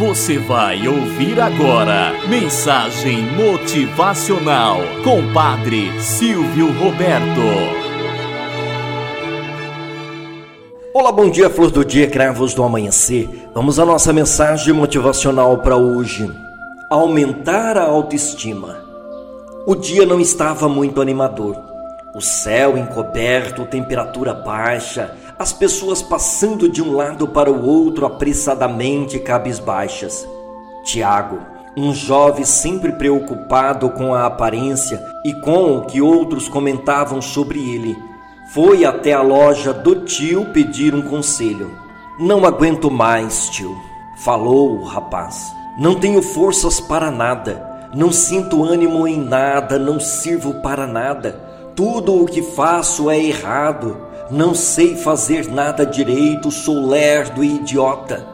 Você vai ouvir agora Mensagem Motivacional com Padre Silvio Roberto. Olá, bom dia, flor do dia, cravos do amanhecer. Vamos à nossa mensagem motivacional para hoje. Aumentar a autoestima. O dia não estava muito animador. O céu encoberto, temperatura baixa, as pessoas passando de um lado para o outro apressadamente cabisbaixas. Tiago, um jovem sempre preocupado com a aparência e com o que outros comentavam sobre ele, foi até a loja do tio pedir um conselho. Não aguento mais, tio, falou o rapaz. Não tenho forças para nada, não sinto ânimo em nada, não sirvo para nada. Tudo o que faço é errado não sei fazer nada direito, sou lerdo e idiota.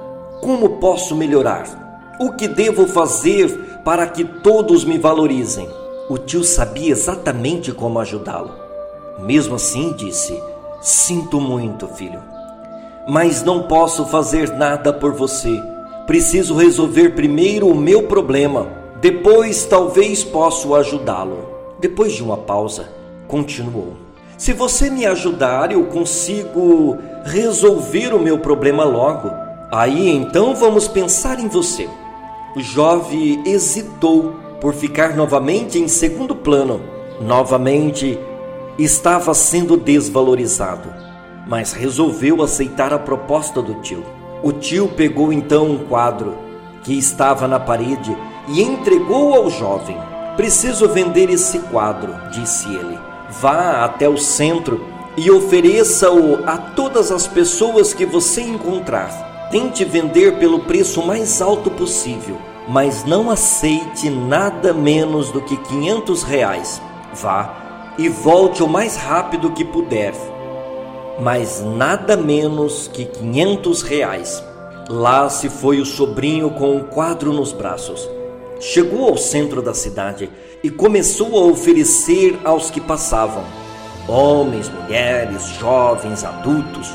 Como posso melhorar? O que devo fazer para que todos me valorizem? O tio sabia exatamente como ajudá-lo. Mesmo assim, disse: Sinto muito, filho, mas não posso fazer nada por você. Preciso resolver primeiro o meu problema. Depois, talvez possa ajudá-lo. Depois de uma pausa, continuou. Se você me ajudar, eu consigo resolver o meu problema logo. Aí então vamos pensar em você. O jovem hesitou por ficar novamente em segundo plano. Novamente estava sendo desvalorizado, mas resolveu aceitar a proposta do tio. O tio pegou então um quadro que estava na parede e entregou ao jovem. Preciso vender esse quadro, disse ele. Vá até o centro e ofereça-o a todas as pessoas que você encontrar. Tente vender pelo preço mais alto possível, mas não aceite nada menos do que 500 reais. Vá e volte o mais rápido que puder, mas nada menos que 500 reais. Lá se foi o sobrinho com o quadro nos braços. Chegou ao centro da cidade e começou a oferecer aos que passavam: homens, mulheres, jovens, adultos,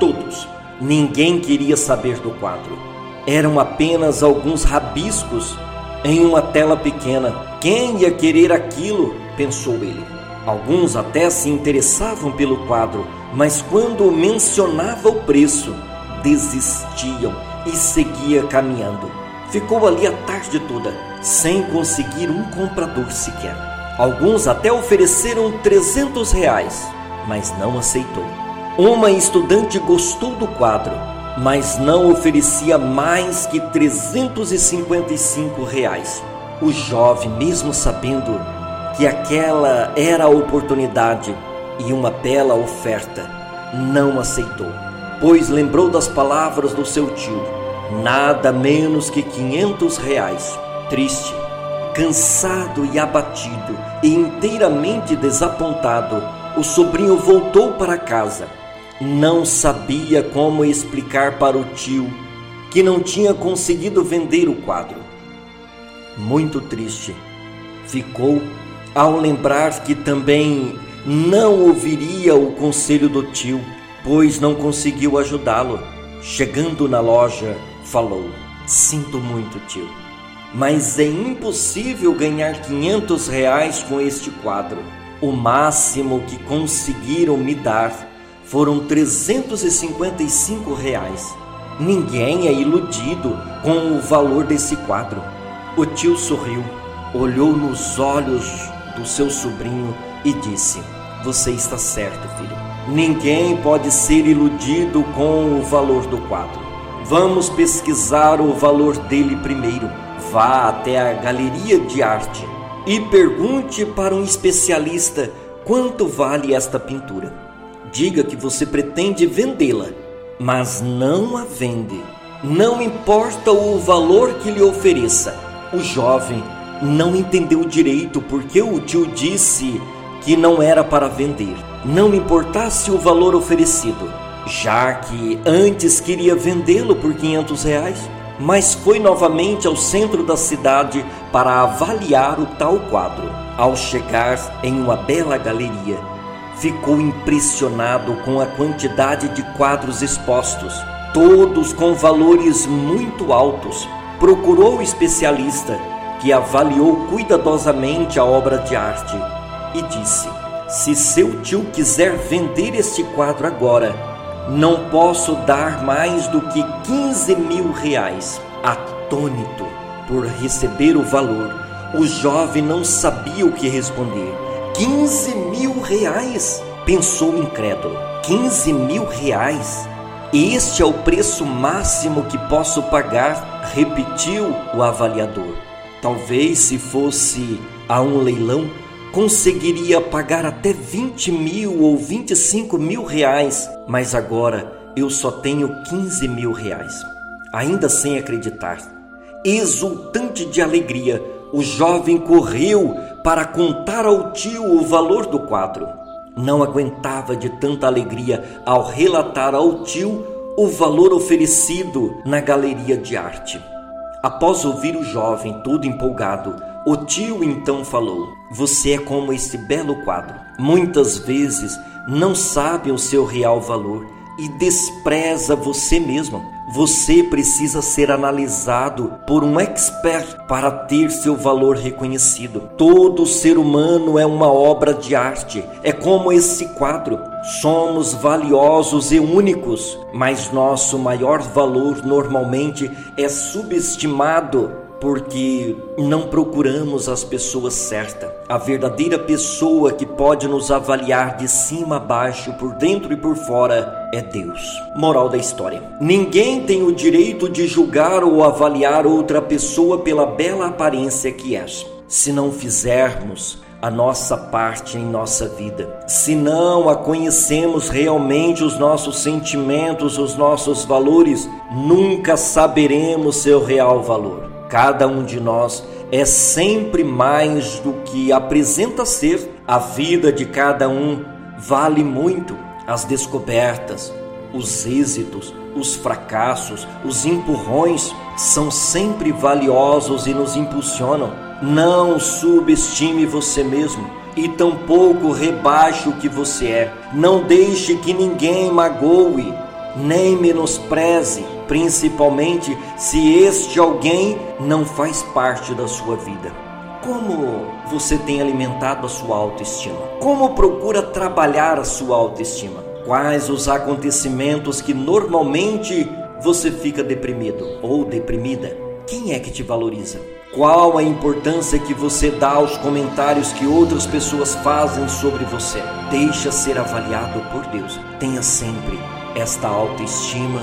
todos. Ninguém queria saber do quadro. Eram apenas alguns rabiscos em uma tela pequena. Quem ia querer aquilo? pensou ele. Alguns até se interessavam pelo quadro, mas quando mencionava o preço, desistiam e seguia caminhando. Ficou ali a tarde toda, sem conseguir um comprador sequer. Alguns até ofereceram 300 reais, mas não aceitou. Uma estudante gostou do quadro, mas não oferecia mais que 355 reais. O jovem, mesmo sabendo que aquela era a oportunidade e uma bela oferta, não aceitou, pois lembrou das palavras do seu tio nada menos que 500 reais. Triste, cansado e abatido e inteiramente desapontado, o sobrinho voltou para casa. Não sabia como explicar para o tio que não tinha conseguido vender o quadro. Muito triste, ficou ao lembrar que também não ouviria o conselho do tio, pois não conseguiu ajudá-lo. Chegando na loja, falou: Sinto muito, tio, mas é impossível ganhar 500 reais com este quadro. O máximo que conseguiram me dar foram 355 reais. Ninguém é iludido com o valor desse quadro. O tio sorriu, olhou nos olhos do seu sobrinho e disse: Você está certo, filho. Ninguém pode ser iludido com o valor do quadro. Vamos pesquisar o valor dele primeiro. Vá até a galeria de arte e pergunte para um especialista quanto vale esta pintura. Diga que você pretende vendê-la, mas não a vende. Não importa o valor que lhe ofereça. O jovem não entendeu direito porque o tio disse que não era para vender, não importasse o valor oferecido já que antes queria vendê-lo por 500 reais, mas foi novamente ao centro da cidade para avaliar o tal quadro. Ao chegar em uma bela galeria, ficou impressionado com a quantidade de quadros expostos, todos com valores muito altos. procurou o especialista que avaliou cuidadosamente a obra de arte e disse: Se seu tio quiser vender este quadro agora, não posso dar mais do que 15 mil reais. Atônito por receber o valor, o jovem não sabia o que responder. 15 mil reais? Pensou incrédulo. 15 mil reais? Este é o preço máximo que posso pagar, repetiu o avaliador. Talvez se fosse a um leilão, conseguiria pagar até 20 mil ou 25 mil reais, mas agora eu só tenho 15 mil reais. Ainda sem acreditar, exultante de alegria, o jovem correu para contar ao tio o valor do quadro. Não aguentava de tanta alegria ao relatar ao tio o valor oferecido na galeria de arte. Após ouvir o jovem todo empolgado, o tio então falou: Você é como esse belo quadro. Muitas vezes não sabe o seu real valor e despreza você mesmo. Você precisa ser analisado por um expert para ter seu valor reconhecido. Todo ser humano é uma obra de arte, é como esse quadro. Somos valiosos e únicos, mas nosso maior valor normalmente é subestimado porque não procuramos as pessoas certas. A verdadeira pessoa que pode nos avaliar de cima a baixo, por dentro e por fora, é Deus. Moral da história: ninguém tem o direito de julgar ou avaliar outra pessoa pela bela aparência que é. Se não fizermos a nossa parte em nossa vida. Se não a conhecemos realmente os nossos sentimentos, os nossos valores, nunca saberemos seu real valor. Cada um de nós é sempre mais do que apresenta ser. A vida de cada um vale muito. As descobertas, os êxitos, os fracassos, os empurrões são sempre valiosos e nos impulsionam. Não subestime você mesmo e tampouco rebaixe o que você é. Não deixe que ninguém magoe nem menospreze, principalmente se este alguém não faz parte da sua vida. Como você tem alimentado a sua autoestima? Como procura trabalhar a sua autoestima? Quais os acontecimentos que normalmente você fica deprimido ou deprimida? Quem é que te valoriza? Qual a importância que você dá aos comentários que outras pessoas fazem sobre você? Deixa ser avaliado por Deus. Tenha sempre esta autoestima